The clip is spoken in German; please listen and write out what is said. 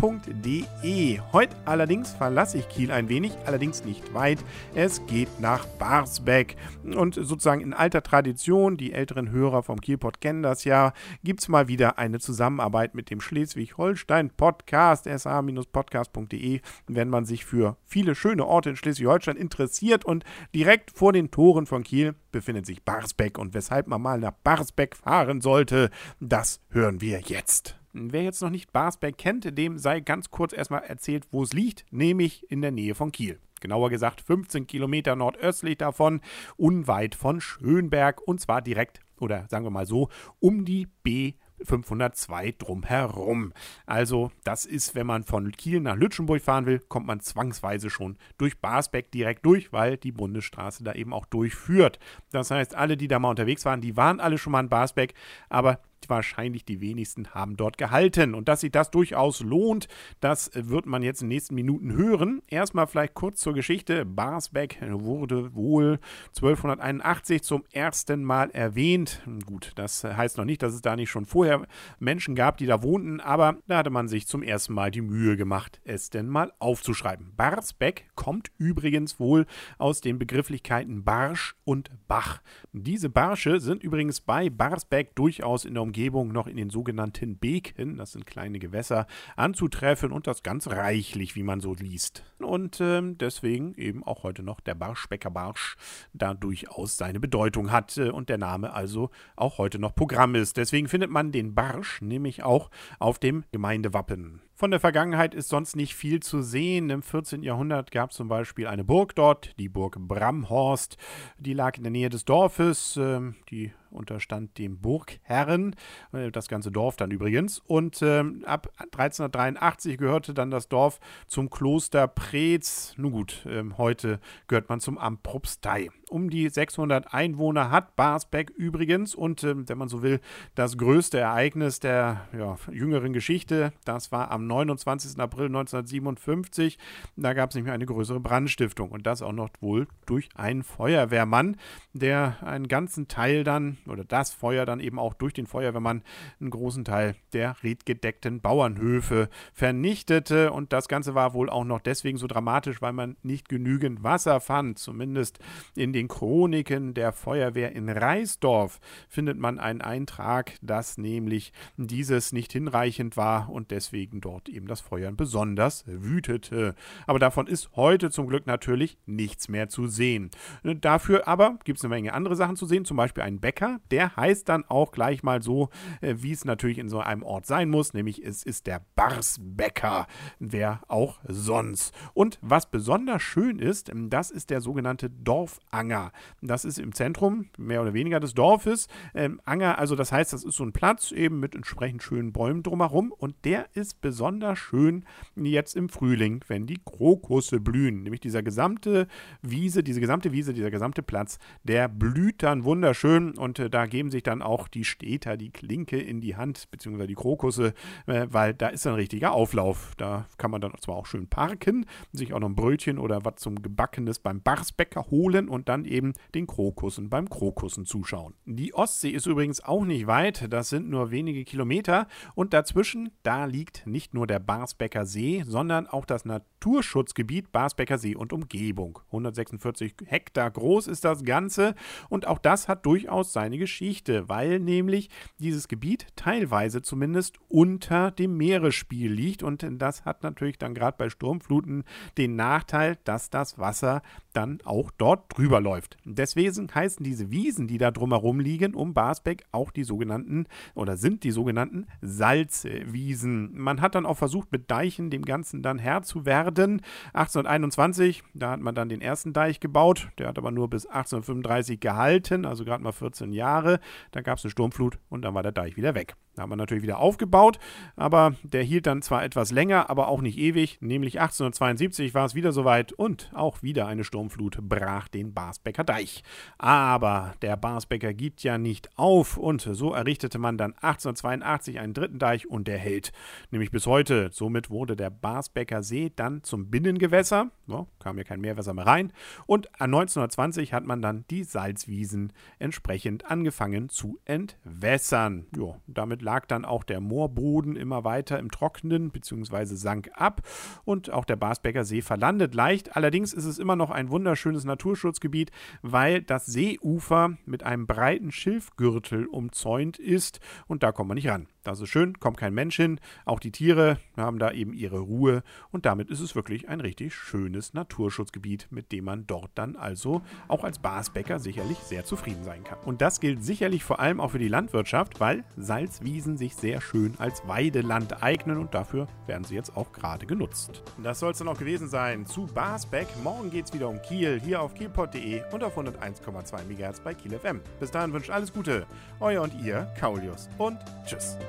kiel.de. Heute allerdings verlasse ich Kiel ein wenig, allerdings nicht weit. Es geht nach Barsbeck. Und sozusagen in alter Tradition, die älteren Hörer vom Kielpot kennen das ja, gibt es mal wieder eine Zusammenarbeit mit dem Schleswig-Holstein Podcast, sa-podcast.de, wenn man sich für viele schöne Orte in Schleswig-Holstein interessiert und direkt vor den Toren von Kiel befindet sich Barsbeck und weshalb man mal nach Barsbeck fahren sollte, das hören wir jetzt. Wer jetzt noch nicht Barsberg kennt, dem sei ganz kurz erstmal erzählt, wo es liegt, nämlich in der Nähe von Kiel. Genauer gesagt 15 Kilometer nordöstlich davon, unweit von Schönberg und zwar direkt, oder sagen wir mal so, um die B 502 drumherum. Also, das ist, wenn man von Kiel nach Lütschenburg fahren will, kommt man zwangsweise schon durch Barsbeck direkt durch, weil die Bundesstraße da eben auch durchführt. Das heißt, alle, die da mal unterwegs waren, die waren alle schon mal in Barsbeck, aber wahrscheinlich die wenigsten haben dort gehalten. Und dass sich das durchaus lohnt, das wird man jetzt in den nächsten Minuten hören. Erstmal vielleicht kurz zur Geschichte. Barsbeck wurde wohl 1281 zum ersten Mal erwähnt. Gut, das heißt noch nicht, dass es da nicht schon vorher Menschen gab, die da wohnten, aber da hatte man sich zum ersten Mal die Mühe gemacht, es denn mal aufzuschreiben. Barsbeck kommt übrigens wohl aus den Begrifflichkeiten Barsch und Bach. Diese Barsche sind übrigens bei Barsbeck durchaus in der Umgebung Umgebung noch in den sogenannten Beken, das sind kleine Gewässer, anzutreffen und das ganz reichlich, wie man so liest. Und ähm, deswegen eben auch heute noch der Barschbecker Barsch da durchaus seine Bedeutung hat äh, und der Name also auch heute noch Programm ist. Deswegen findet man den Barsch nämlich auch auf dem Gemeindewappen. Von der Vergangenheit ist sonst nicht viel zu sehen. Im 14. Jahrhundert gab es zum Beispiel eine Burg dort, die Burg Bramhorst. Die lag in der Nähe des Dorfes. Ähm, die unterstand dem Burgherren, äh, das ganze Dorf dann übrigens. Und ähm, ab 1383 gehörte dann das Dorf zum Kloster Preetz. Nun gut, ähm, heute gehört man zum Amt Propstei. Um die 600 Einwohner hat Barsbeck übrigens und, ähm, wenn man so will, das größte Ereignis der ja, jüngeren Geschichte. Das war am 29. April 1957. Da gab es nämlich eine größere Brandstiftung und das auch noch wohl durch einen Feuerwehrmann, der einen ganzen Teil dann oder das Feuer dann eben auch durch den Feuerwehrmann einen großen Teil der redgedeckten Bauernhöfe vernichtete und das Ganze war wohl auch noch deswegen so dramatisch, weil man nicht genügend Wasser fand. Zumindest in den Chroniken der Feuerwehr in Reisdorf findet man einen Eintrag, dass nämlich dieses nicht hinreichend war und deswegen dort eben das Feuer besonders wütete. Aber davon ist heute zum Glück natürlich nichts mehr zu sehen. Dafür aber gibt es eine Menge andere Sachen zu sehen, zum Beispiel einen Bäcker, der heißt dann auch gleich mal so, äh, wie es natürlich in so einem Ort sein muss, nämlich es ist der Barsbäcker, wer auch sonst. Und was besonders schön ist, das ist der sogenannte Dorfanger. Das ist im Zentrum mehr oder weniger des Dorfes. Ähm, Anger, also das heißt, das ist so ein Platz eben mit entsprechend schönen Bäumen drumherum und der ist besonders besonders schön jetzt im Frühling, wenn die Krokusse blühen. Nämlich dieser gesamte Wiese, diese gesamte Wiese, dieser gesamte Platz, der blüht dann wunderschön und äh, da geben sich dann auch die Städter die Klinke in die Hand, beziehungsweise die Krokusse, äh, weil da ist ein richtiger Auflauf. Da kann man dann zwar auch schön parken, sich auch noch ein Brötchen oder was zum Gebackenes beim Barsbäcker holen und dann eben den Krokussen beim Krokussen zuschauen. Die Ostsee ist übrigens auch nicht weit, das sind nur wenige Kilometer und dazwischen, da liegt nicht nur der Barsbecker See, sondern auch das Naturschutzgebiet Barsbecker See und Umgebung. 146 Hektar groß ist das Ganze und auch das hat durchaus seine Geschichte, weil nämlich dieses Gebiet teilweise zumindest unter dem Meeresspiel liegt und das hat natürlich dann gerade bei Sturmfluten den Nachteil, dass das Wasser dann auch dort drüber läuft. Deswegen heißen diese Wiesen, die da drumherum liegen, um Barsbeck auch die sogenannten oder sind die sogenannten Salzwiesen. Man hat dann auch versucht, mit Deichen dem Ganzen dann Herr zu werden. 1821, da hat man dann den ersten Deich gebaut. Der hat aber nur bis 1835 gehalten, also gerade mal 14 Jahre. Da gab es eine Sturmflut und dann war der Deich wieder weg. Da haben wir natürlich wieder aufgebaut, aber der hielt dann zwar etwas länger, aber auch nicht ewig. Nämlich 1872 war es wieder soweit und auch wieder eine Sturmflut brach den Barsbecker Deich. Aber der Barsbecker gibt ja nicht auf und so errichtete man dann 1882 einen dritten Deich und der hält. Nämlich bis heute. Somit wurde der Barsbecker See dann zum Binnengewässer. Ja, kam ja kein Meerwasser mehr rein. Und 1920 hat man dann die Salzwiesen entsprechend angefangen zu entwässern. Ja, damit lag dann auch der Moorboden immer weiter im Trockenen bzw. sank ab und auch der Barsbecker See verlandet leicht. Allerdings ist es immer noch ein wunderschönes Naturschutzgebiet, weil das Seeufer mit einem breiten Schilfgürtel umzäunt ist und da kommt man nicht ran. Das ist schön, kommt kein Mensch hin. Auch die Tiere haben da eben ihre Ruhe und damit ist es wirklich ein richtig schönes Naturschutzgebiet, mit dem man dort dann also auch als Barsbäcker sicherlich sehr zufrieden sein kann. Und das gilt sicherlich vor allem auch für die Landwirtschaft, weil Salzwiesen sich sehr schön als Weideland eignen und dafür werden sie jetzt auch gerade genutzt. Das soll es dann auch gewesen sein zu Barsbeck. Morgen geht es wieder um Kiel hier auf kielpot.de und auf 101,2 MHz bei Kiel FM. Bis dahin wünscht alles Gute, euer und ihr, Kaulius und tschüss.